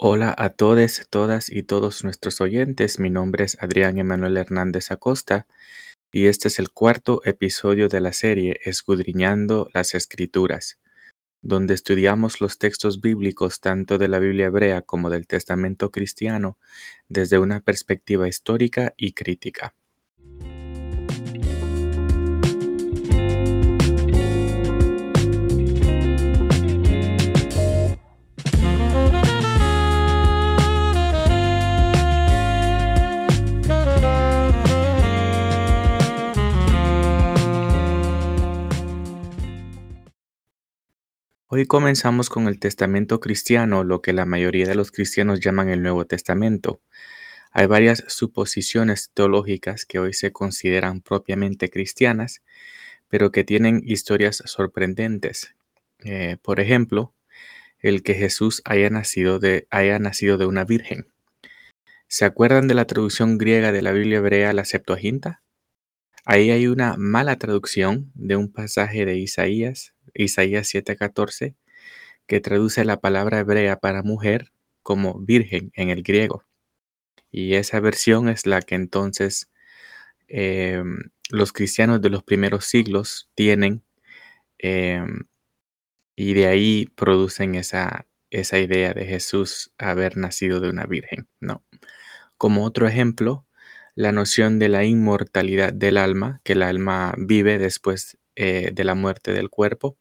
Hola a todos, todas y todos nuestros oyentes. Mi nombre es Adrián Emanuel Hernández Acosta y este es el cuarto episodio de la serie Escudriñando las Escrituras, donde estudiamos los textos bíblicos tanto de la Biblia hebrea como del Testamento cristiano desde una perspectiva histórica y crítica. Hoy comenzamos con el Testamento cristiano, lo que la mayoría de los cristianos llaman el Nuevo Testamento. Hay varias suposiciones teológicas que hoy se consideran propiamente cristianas, pero que tienen historias sorprendentes. Eh, por ejemplo, el que Jesús haya nacido, de, haya nacido de una virgen. ¿Se acuerdan de la traducción griega de la Biblia hebrea, la Septuaginta? Ahí hay una mala traducción de un pasaje de Isaías Isaías 7:14, que traduce la palabra hebrea para mujer como virgen en el griego. Y esa versión es la que entonces em, los cristianos de los primeros siglos tienen em, y de ahí producen esa, esa idea de Jesús haber nacido de una virgen, ¿no? Como otro ejemplo, la noción de la inmortalidad del alma, que el alma vive después eh, de la muerte del cuerpo,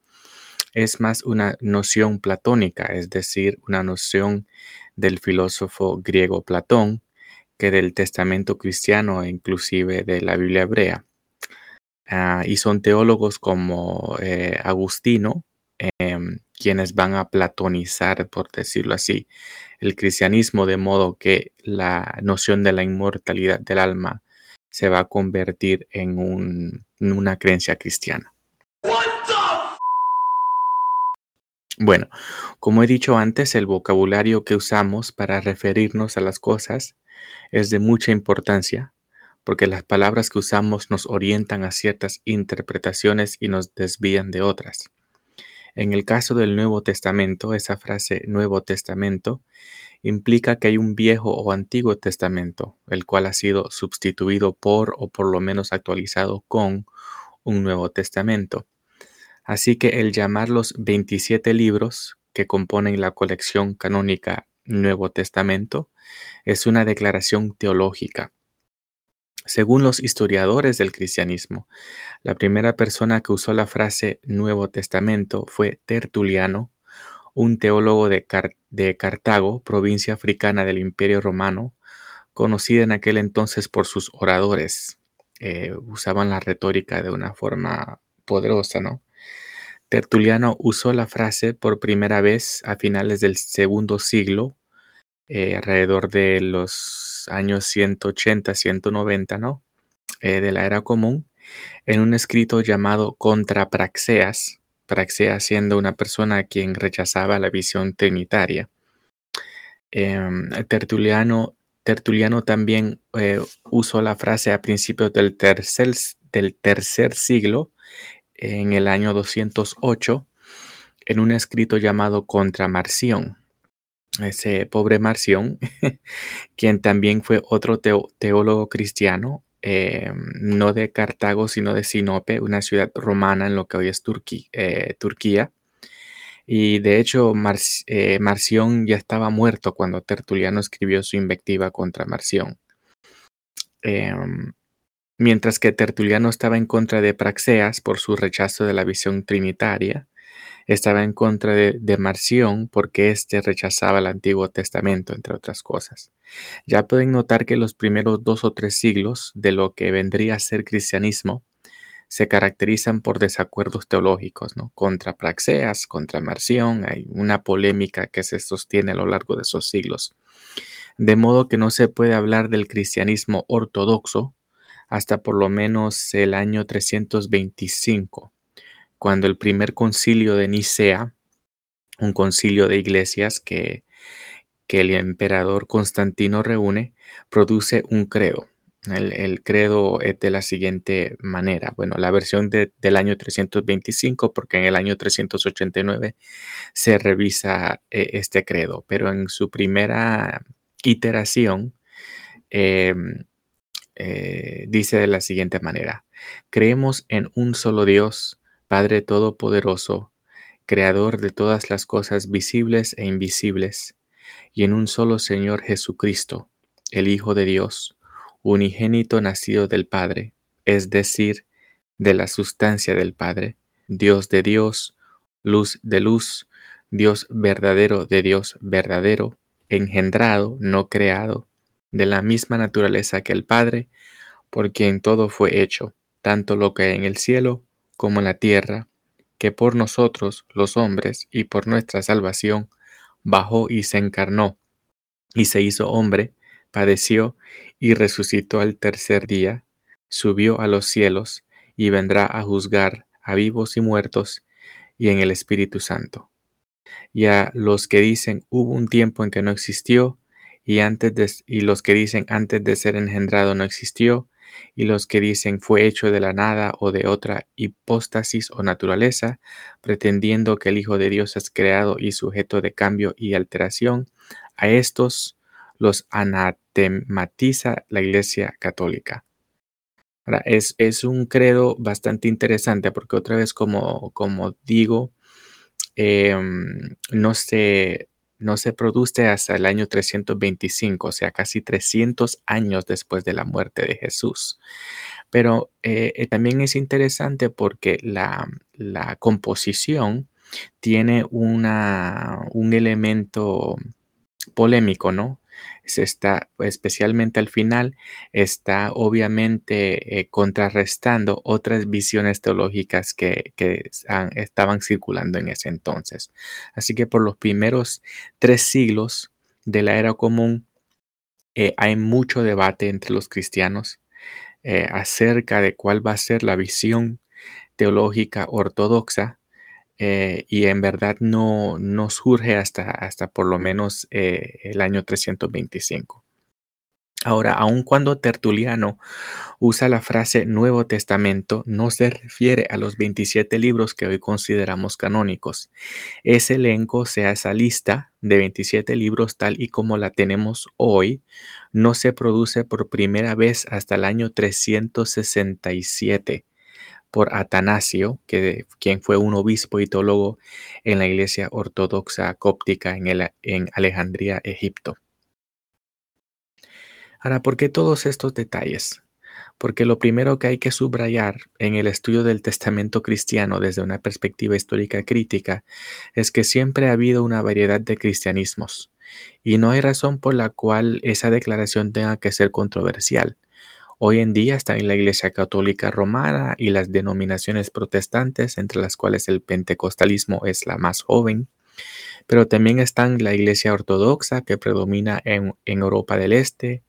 es más una noción platónica, es decir, una noción del filósofo griego Platón que del testamento cristiano e inclusive de la Biblia hebrea. Ah, y son teólogos como eh, Agustino, em, quienes van a platonizar, por decirlo así, el cristianismo, de modo que la noción de la inmortalidad del alma se va a convertir en una creencia cristiana. Bueno, como he dicho antes, el vocabulario que usamos para referirnos a las cosas es de mucha importancia porque las palabras que usamos nos orientan a ciertas interpretaciones y nos desvían de otras. En el caso del Nuevo Testamento, esa frase Nuevo Testamento implica que hay un viejo o antiguo testamento, el cual ha sido sustituido por o por lo menos actualizado con un Nuevo Testamento. Así que el llamar los 27 libros que componen la colección canónica Nuevo Testamento es una declaración teológica. Según los historiadores del cristianismo, la primera persona que usó la frase Nuevo Testamento fue Tertuliano, un teólogo de, Cartago, provincia africana del Imperio Romano, conocida en aquel entonces por sus oradores. Eh, usaban la retórica de una forma poderosa, ¿no? Tertuliano usó la frase por primera vez a finales del segundo siglo, eh, alrededor de los años 180, 190, ¿no? Eh, de la era común, en un escrito llamado Contra Praxeas siendo una persona quien rechazaba la visión trinitaria. Em, Tertuliano, Tertuliano también eh, usó la frase a principios del tercer, del tercer siglo en el año 208 en un escrito llamado Contra Marción. Ese pobre Marción, quien también fue otro teólogo cristiano, eh, no de Cartago, sino de Sinope, una ciudad romana en lo que hoy es eh, Turquía. Y de hecho, eh, Marción ya estaba muerto cuando Tertuliano escribió su invectiva contra Marción. Em, Mientras que Tertuliano estaba en contra de Praxeas por su rechazo de la visión trinitaria, estaba en contra de, Marción porque éste rechazaba el Antiguo Testamento, entre otras cosas. Ya pueden notar que los primeros dos o tres siglos de lo que vendría a ser cristianismo se caracterizan por desacuerdos teológicos, ¿no? Contra Praxeas, contra Marción, hay una polémica que se sostiene a lo largo de esos siglos. De modo que no se puede hablar del cristianismo ortodoxo hasta por lo menos el año 325, cuando el primer concilio de Nicea, un concilio de iglesias que, que el emperador Constantino reúne, produce un credo. El, credo es de la siguiente manera. Bueno, la versión del año 325, porque en el año 389 se revisa eh, este credo, pero en su primera iteración em, eh, dice de la siguiente manera. Creemos en un solo Dios, Padre Todopoderoso, Creador de todas las cosas visibles e invisibles, y en un solo Señor Jesucristo, el Hijo de Dios unigénito nacido del Padre, es decir, de la sustancia del Padre, Dios de Dios, luz de luz, Dios verdadero de Dios verdadero, engendrado, no creado, de la misma naturaleza que el Padre, por quien todo fue hecho, tanto lo que hay en el cielo como la tierra, que por nosotros, los hombres, y por nuestra salvación, bajó y se encarnó, y se hizo hombre, padeció y resucitó al tercer día, subió a los cielos y vendrá a juzgar a vivos y muertos y en el Espíritu Santo. Y a los que dicen hubo un tiempo en que no existió y antes de, y los que dicen antes de ser engendrado no existió y los que dicen fue hecho de la nada o de otra hipóstasis o naturaleza, pretendiendo que el Hijo de Dios es creado y sujeto de cambio y alteración, a estos los anatematiza la Iglesia Católica. es, es, un credo bastante interesante porque otra vez, como, como digo, em, no, se, no se produce hasta el año 325, o sea, casi 300 años después de la muerte de Jesús. Pero eh, eh, también es interesante porque la, la composición tiene una, un elemento polémico, ¿no? Se está, especialmente al final, está obviamente eh, contrarrestando otras visiones teológicas que, estaban circulando en ese entonces. Así que por los primeros tres siglos de la era común, eh, hay mucho debate entre los cristianos eh, acerca de cuál va a ser la visión teológica ortodoxa eh, y en verdad no, no, surge hasta, hasta por lo menos eh, el año 325. Ahora, aun cuando Tertuliano usa la frase Nuevo Testamento, no se refiere a los 27 libros que hoy consideramos canónicos. Ese elenco, sea, esa lista de 27 libros tal y como la tenemos hoy, no se produce por primera vez hasta el año 367 por Atanasio, que, quien fue un obispo y teólogo en la iglesia ortodoxa cóptica en, en Alejandría, Egipto. Ahora, ¿por qué todos estos detalles? Porque lo primero que hay que subrayar en el estudio del testamento cristiano desde una perspectiva histórica crítica es que siempre ha habido una variedad de cristianismos y no hay razón por la cual esa declaración tenga que ser controversial. Hoy en día está en la Iglesia Católica Romana y las denominaciones protestantes, entre las cuales el pentecostalismo es la más joven, pero también están la Iglesia Ortodoxa que predomina en, Europa del Este,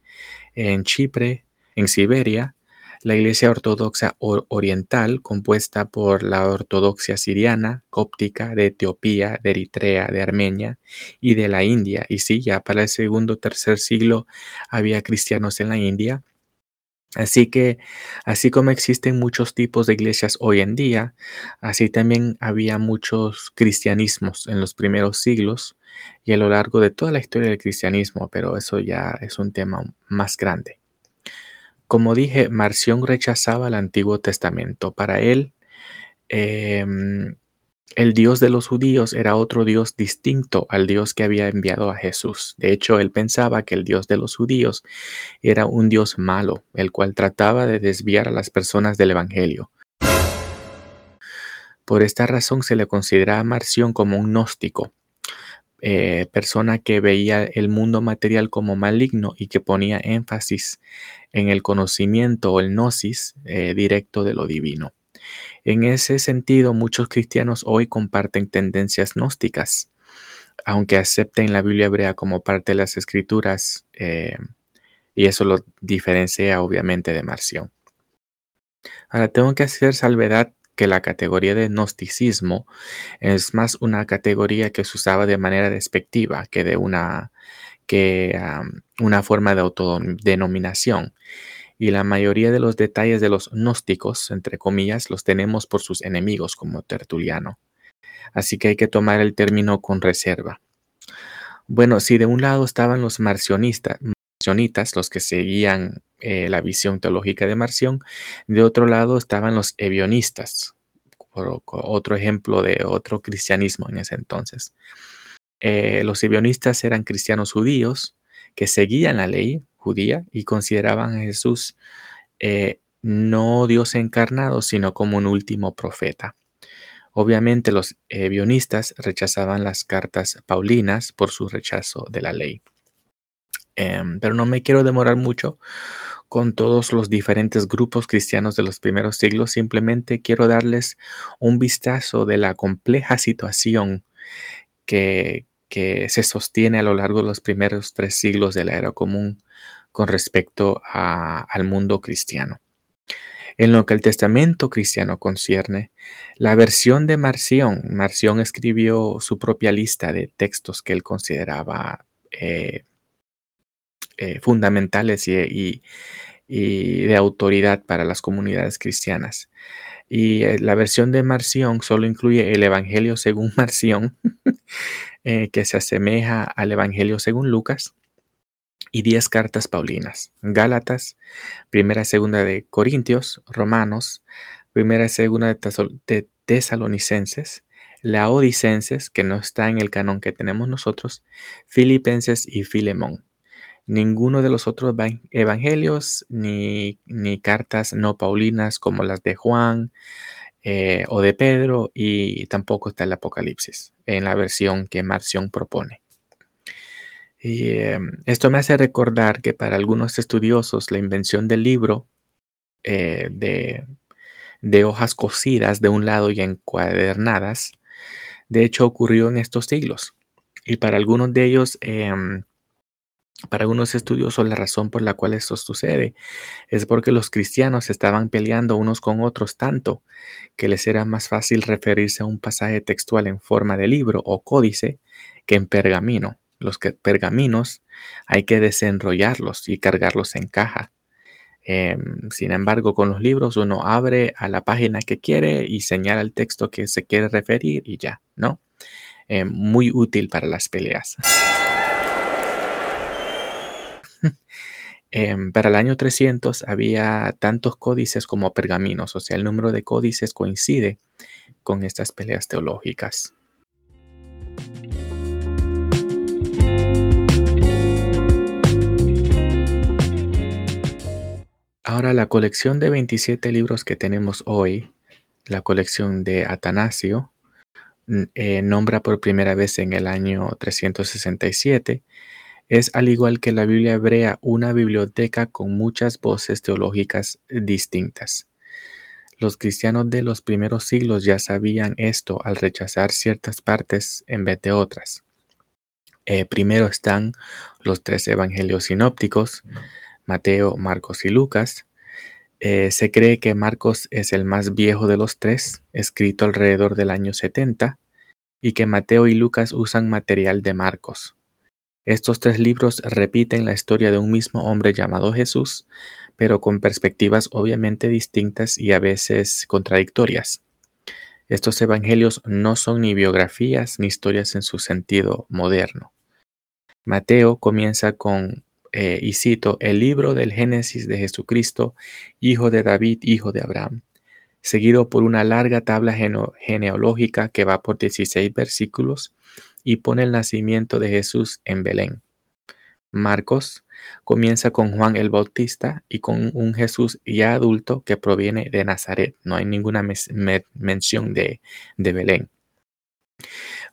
en Chipre, en Siberia, la Iglesia Ortodoxa Oriental, compuesta por la Ortodoxia Siriana, Cóptica, de Etiopía, de Eritrea, de Armenia y de la India. Y sí, ya para el segundo o tercer siglo había cristianos en la India, Así que, así como existen muchos tipos de iglesias hoy en día, así también había muchos cristianismos en los primeros siglos y a lo largo de toda la historia del cristianismo, pero eso ya es un tema más grande. Como dije, Marción rechazaba el Antiguo Testamento. Para él, em, el Dios de los judíos era otro Dios distinto al Dios que había enviado a Jesús. De hecho, él pensaba que el Dios de los judíos era un Dios malo, el cual trataba de desviar a las personas del Evangelio. Por esta razón se le considera a Marción como un gnóstico, eh, persona que veía el mundo material como maligno y que ponía énfasis en el conocimiento o el gnosis eh, directo de lo divino. En ese sentido, muchos cristianos hoy comparten tendencias gnósticas, aunque acepten la Biblia hebrea como parte de las escrituras, eh, y eso lo diferencia obviamente de Marción. Ahora, tengo que hacer salvedad que la categoría de gnosticismo es más una categoría que se usaba de manera despectiva que de una, que, una forma de autodenominación. Y la mayoría de los detalles de los gnósticos, entre comillas, los tenemos por sus enemigos como Tertuliano. Así que hay que tomar el término con reserva. Bueno, si de un lado estaban los marcionistas, los que seguían eh, la visión teológica de Marción, de otro lado estaban los evionistas, otro ejemplo de otro cristianismo en ese entonces. Eh, los evionistas eran cristianos judíos que seguían la ley judía y consideraban a Jesús eh, no Dios encarnado, sino como un último profeta. Obviamente los evionistas rechazaban las cartas paulinas por su rechazo de la ley. Em, pero no me quiero demorar mucho con todos los diferentes grupos cristianos de los primeros siglos, simplemente quiero darles un vistazo de la compleja situación que, se sostiene a lo largo de los primeros tres siglos de la era común con respecto al mundo cristiano. En lo que el testamento cristiano concierne, la versión de Marción, Marción escribió su propia lista de textos que él consideraba eh, eh, fundamentales y, de autoridad para las comunidades cristianas. Y eh, la versión de Marción solo incluye el Evangelio según Marción, eh, que se asemeja al Evangelio según Lucas, y diez cartas paulinas, Gálatas, primera y segunda de Corintios, Romanos, primera y segunda de, Tesalonicenses, Laodicenses, que no está en el canon que tenemos nosotros, Filipenses y Filemón. Ninguno de los otros evangelios ni, cartas no paulinas como las de Juan eh, o de Pedro y tampoco está el Apocalipsis en la versión que Marción propone. Y em, esto me hace recordar que para algunos estudiosos la invención del libro eh, de, de, hojas cosidas de un lado y encuadernadas, de hecho ocurrió en estos siglos. Y para algunos de ellos em, para algunos estudiosos la razón por la cual esto sucede es porque los cristianos estaban peleando unos con otros tanto que les era más fácil referirse a un pasaje textual en forma de libro o códice que en pergamino. Los pergaminos hay que desenrollarlos y cargarlos en caja. Em, sin embargo, con los libros uno abre a la página que quiere y señala el texto que se quiere referir y ya, ¿no? Em, muy útil para las peleas. Em, para el año 300 había tantos códices como pergaminos, o sea, el número de códices coincide con estas peleas teológicas. Ahora, la colección de 27 libros que tenemos hoy, la colección de Atanasio, eh, nombra por primera vez en el año 367 es, al igual que la Biblia hebrea, una biblioteca con muchas voces teológicas distintas. Los cristianos de los primeros siglos ya sabían esto al rechazar ciertas partes en vez de otras. Eh, primero están los tres evangelios sinópticos, Mateo, Marcos y Lucas. Eh, se cree que Marcos es el más viejo de los tres, escrito alrededor del año 70, y que Mateo y Lucas usan material de Marcos. Estos tres libros repiten la historia de un mismo hombre llamado Jesús, pero con perspectivas obviamente distintas y a veces contradictorias. Estos evangelios no son ni biografías ni historias en su sentido moderno. Mateo comienza con, eh, y cito, el libro del Génesis de Jesucristo, hijo de David, hijo de Abraham, seguido por una larga tabla genealógica que va por 16 versículos y pone el nacimiento de Jesús en Belén. Marcos comienza con Juan el Bautista y con un Jesús ya adulto que proviene de Nazaret. No hay ninguna mención de, Belén.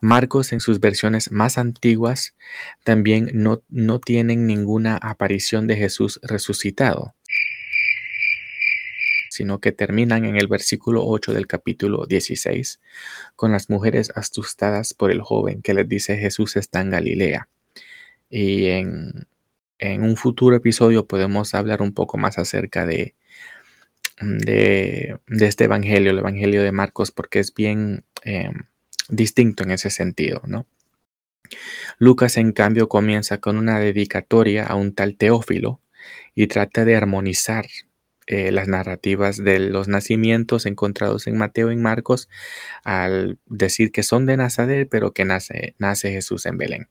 Marcos en sus versiones más antiguas también no, no tienen ninguna aparición de Jesús resucitado sino que terminan en el versículo 8 del capítulo 16, con las mujeres asustadas por el joven que les dice Jesús está en Galilea. Y en, un futuro episodio podemos hablar un poco más acerca de, de, este evangelio, el evangelio de Marcos, porque es bien eh, distinto en ese sentido, ¿no? Lucas, en cambio, comienza con una dedicatoria a un tal Teófilo, y trata de armonizar eh, las narrativas de los nacimientos encontrados en Mateo y Marcos al decir que son de Nazaret, pero que nace, nace Jesús en Belén.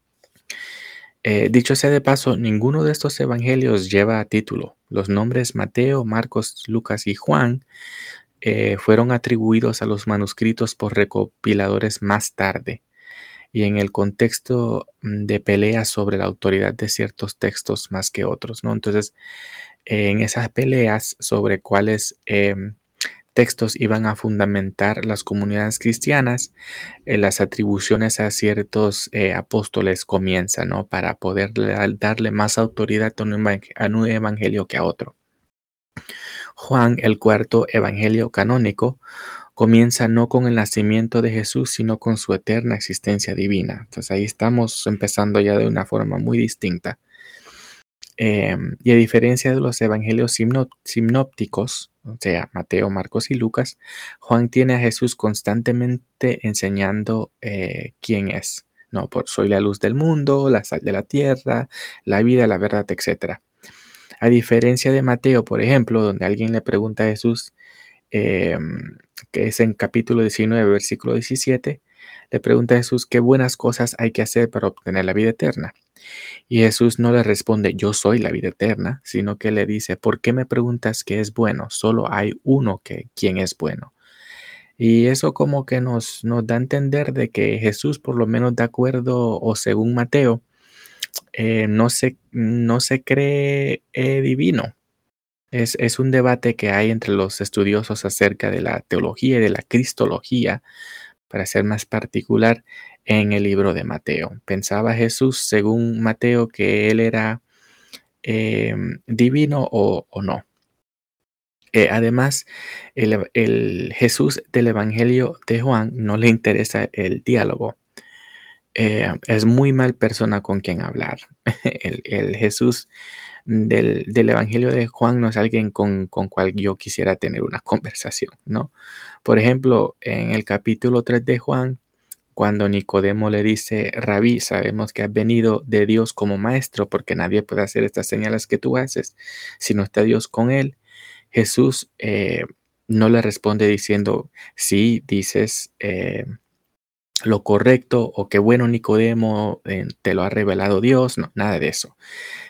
Eh, dicho sea de paso, ninguno de estos evangelios lleva título. Los nombres Mateo, Marcos, Lucas y Juan eh, fueron atribuidos a los manuscritos por recopiladores más tarde y en el contexto mm, de peleas sobre la autoridad de ciertos textos más que otros, ¿no? Entonces, en esas peleas sobre cuáles em, textos iban a fundamentar las comunidades cristianas, eh, las atribuciones a ciertos eh, apóstoles comienzan, ¿no? Para poder darle más autoridad a un, evangelio que a otro. Juan, el cuarto evangelio canónico, comienza no con el nacimiento de Jesús, sino con su eterna existencia divina. Entonces ahí estamos empezando ya de una forma muy distinta. Em, y a diferencia de los evangelios sinópticos, o sea, Mateo, Marcos y Lucas, Juan tiene a Jesús constantemente enseñando eh, quién es. No, por soy la luz del mundo, la sal de la tierra, la vida, la verdad, etc. A diferencia de Mateo, por ejemplo, donde alguien le pregunta a Jesús, em, que es en capítulo 19, versículo 17, le pregunta a Jesús qué buenas cosas hay que hacer para obtener la vida eterna. Y Jesús no le responde, yo soy la vida eterna, sino que le dice, ¿por qué me preguntas qué es bueno? Solo hay uno que quien es bueno. Y eso como que nos, nos da a entender de que Jesús, por lo menos de acuerdo o según Mateo, eh, no, se, no se cree eh, divino. Es, es, un debate que hay entre los estudiosos acerca de la teología y de la cristología, para ser más particular, en el libro de Mateo. Pensaba Jesús, según Mateo, que él era em, divino o, no. Eh, además, el, Jesús del Evangelio de Juan no le interesa el diálogo. Eh, es muy mal persona con quien hablar. el, Jesús del, Evangelio de Juan no es alguien con, con cual yo quisiera tener una conversación, ¿no? Por ejemplo, en el capítulo 3 de Juan, cuando Nicodemo le dice, Rabí, sabemos que has venido de Dios como maestro, porque nadie puede hacer estas señales que tú haces si no está Dios con él. Jesús eh, no le responde diciendo, sí, dices eh, lo correcto o qué bueno Nicodemo, eh, te lo ha revelado Dios, no, nada de eso,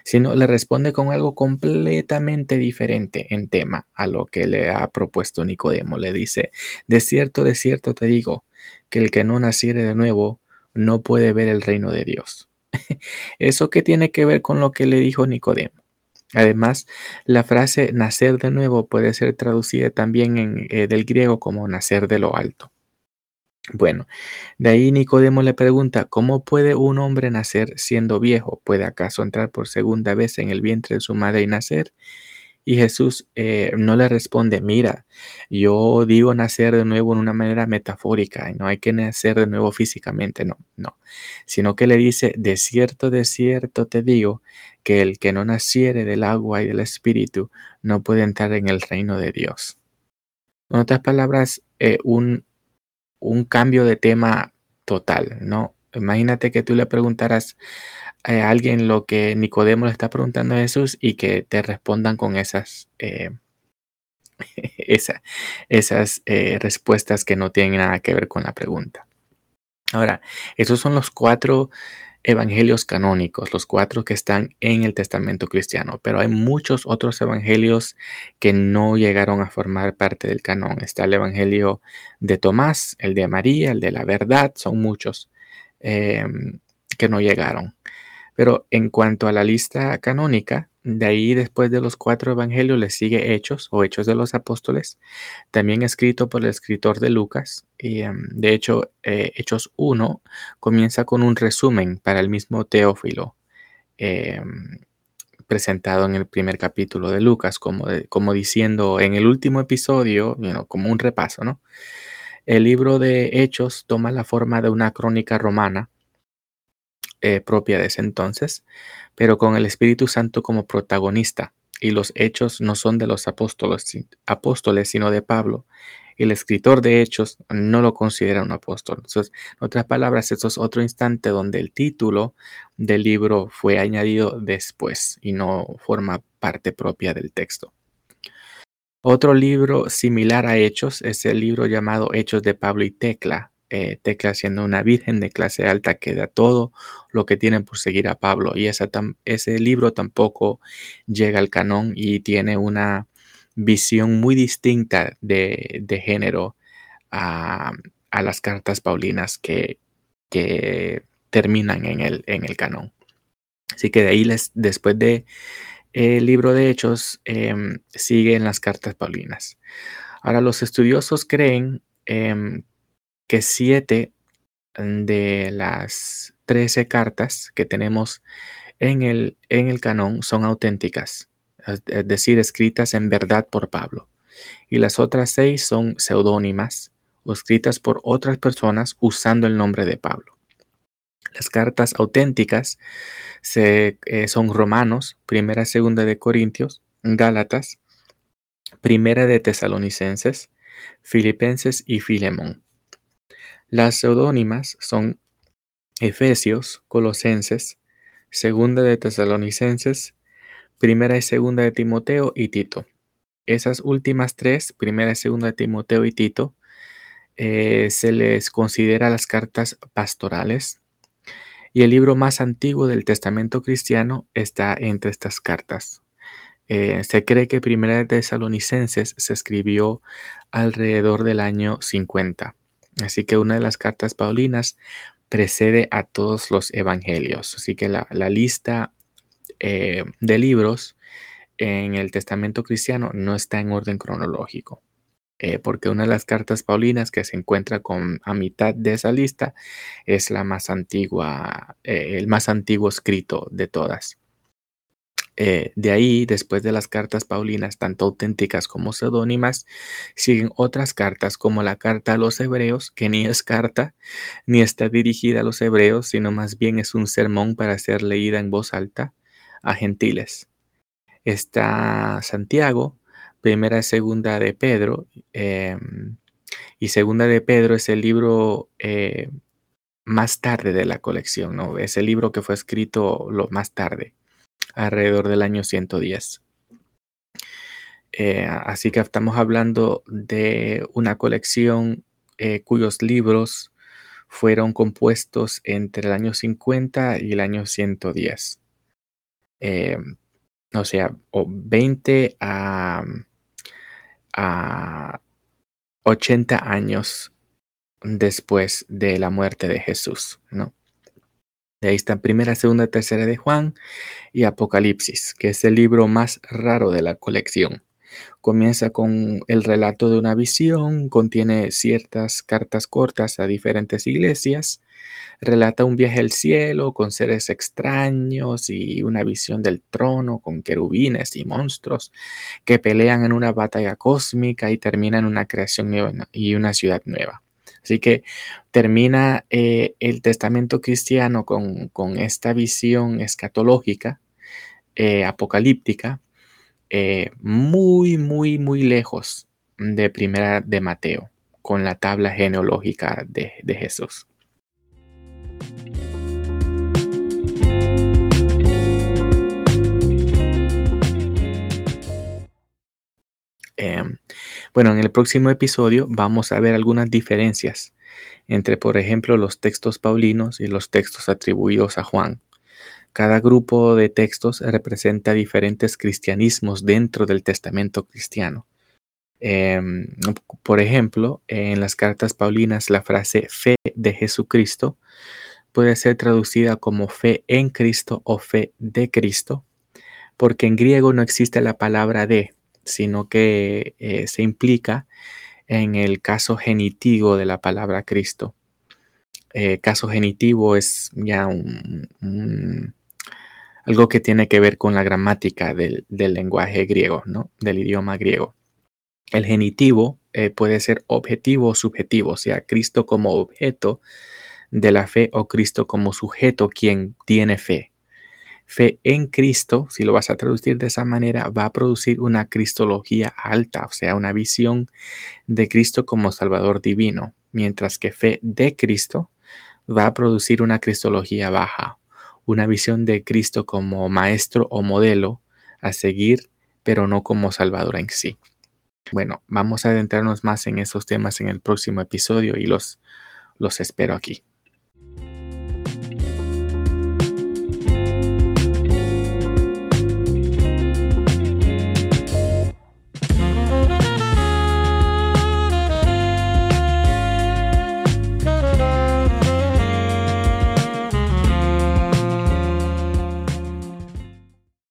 sino le responde con algo completamente diferente en tema a lo que le ha propuesto Nicodemo. Le dice, de cierto, de cierto te digo, que el que no naciere de nuevo no puede ver el reino de Dios. ¿Eso qué tiene que ver con lo que le dijo Nicodemo? Además, la frase nacer de nuevo puede ser traducida también en, eh, del griego como nacer de lo alto. Bueno, de ahí Nicodemo le pregunta, ¿cómo puede un hombre nacer siendo viejo? ¿Puede acaso entrar por segunda vez en el vientre de su madre y nacer? Y Jesús eh, no le responde, mira, yo digo nacer de nuevo en una manera metafórica, y no hay que nacer de nuevo físicamente, no, no, sino que le dice, de cierto, de cierto te digo, que el que no naciere del agua y del espíritu no puede entrar en el reino de Dios. En otras palabras, eh, un, un cambio de tema total, ¿no? Imagínate que tú le preguntaras a alguien lo que Nicodemo le está preguntando a Jesús y que te respondan con esas, eh, esas eh, respuestas que no tienen nada que ver con la pregunta. Ahora, esos son los cuatro evangelios canónicos, los cuatro que están en el Testamento cristiano, pero hay muchos otros evangelios que no llegaron a formar parte del canon. Está el evangelio de Tomás, el de María, el de la verdad, son muchos em, que no llegaron. Pero en cuanto a la lista canónica, de ahí después de los cuatro evangelios le sigue Hechos o Hechos de los Apóstoles, también escrito por el escritor de Lucas. Y em, de hecho, eh, Hechos 1 comienza con un resumen para el mismo Teófilo, em, presentado en el primer capítulo de Lucas, como, como diciendo en el último episodio, como un repaso, ¿no? El libro de Hechos toma la forma de una crónica romana eh, propia de ese entonces, pero con el Espíritu Santo como protagonista. Y los hechos no son de los apóstoles, apóstoles sino de Pablo, el escritor de Hechos no lo considera un apóstol. Entonces, en otras palabras, esto es otro instante donde el título del libro fue añadido después y no forma parte propia del texto. Otro libro similar a Hechos es el libro llamado Hechos de Pablo y Tecla. Eh, Tecla siendo una virgen de clase alta que da todo lo que tienen por seguir a Pablo. Y ese libro tampoco llega al canon y tiene una visión muy distinta de, género a, las cartas paulinas que, terminan en el, en el canon. Así que de ahí les, después de el libro de Hechos em, sigue en las cartas paulinas. Ahora los estudiosos creen em, que siete de las trece cartas que tenemos en el, en el canon son auténticas es decir, escritas en verdad por Pablo. Y las otras seis son seudónimas o escritas por otras personas usando el nombre de Pablo. Las cartas auténticas eh, son Romanos, Primera y Segunda de Corintios, Gálatas, Primera de Tesalonicenses, Filipenses y Filemón. Las seudónimas son Efesios, Colosenses, Segunda de Tesalonicenses, Primera y Segunda de Timoteo y Tito. Esas últimas tres, Primera y Segunda de Timoteo y Tito, eh, se les considera las cartas pastorales. Y el libro más antiguo del Testamento cristiano está entre estas cartas. Eh, se cree que Primera de Tesalonicenses se escribió alrededor del año 50. Así que una de las cartas paulinas precede a todos los evangelios. Así que la, la lista eh, de libros en el Testamento cristiano no está en orden cronológico, eh, porque una de las cartas paulinas que se encuentra con, a mitad de esa lista es la más antigua, eh, el más antiguo escrito de todas. De ahí, después de las cartas paulinas, tanto auténticas como pseudónimas, siguen otras cartas como la carta a los hebreos, que ni es carta, ni está dirigida a los hebreos, sino más bien es un sermón para ser leída en voz alta a gentiles. Está Santiago, primera y segunda de Pedro, em, y segunda de Pedro es el libro eh, más tarde de la colección, ¿no? Es el libro que fue escrito lo más tarde, alrededor del año 110. Eh, así que estamos hablando de una colección eh, cuyos libros fueron compuestos entre el año 50 y el año 110. Eh, o sea, o 20 a, a 80 años después de la muerte de Jesús, ¿no? Ahí está primera, segunda, tercera de Juan y Apocalipsis, que es el libro más raro de la colección. Comienza con el relato de una visión, contiene ciertas cartas cortas a diferentes iglesias, relata un viaje al cielo con seres extraños y una visión del trono con querubines y monstruos que pelean en una batalla cósmica y terminan en una creación nueva y una ciudad nueva. Así que termina eh, el testamento cristiano con, esta visión escatológica, eh, apocalíptica, eh, muy, muy, muy lejos de primera de Mateo, con la tabla genealógica de, Jesús. Bueno, en el próximo episodio vamos a ver algunas diferencias entre, por ejemplo, los textos paulinos y los textos atribuidos a Juan. Cada grupo de textos representa diferentes cristianismos dentro del testamento cristiano. Em, por ejemplo, en las cartas paulinas la frase fe de Jesucristo puede ser traducida como fe en Cristo o fe de Cristo, porque en griego no existe la palabra de, sino que eh, se implica en el caso genitivo de la palabra Cristo. Eh, caso genitivo es ya algo que tiene que ver con la gramática del, lenguaje griego, ¿no? Del idioma griego. El genitivo eh, puede ser objetivo o subjetivo, o sea, Cristo como objeto de la fe o Cristo como sujeto quien tiene fe. Fe en Cristo, si lo vas a traducir de esa manera, va a producir una cristología alta, o sea, una visión de Cristo como Salvador divino, mientras que fe de Cristo va a producir una cristología baja, una visión de Cristo como maestro o modelo a seguir, pero no como Salvador en sí. Bueno, vamos a adentrarnos más en esos temas en el próximo episodio y los, los espero aquí.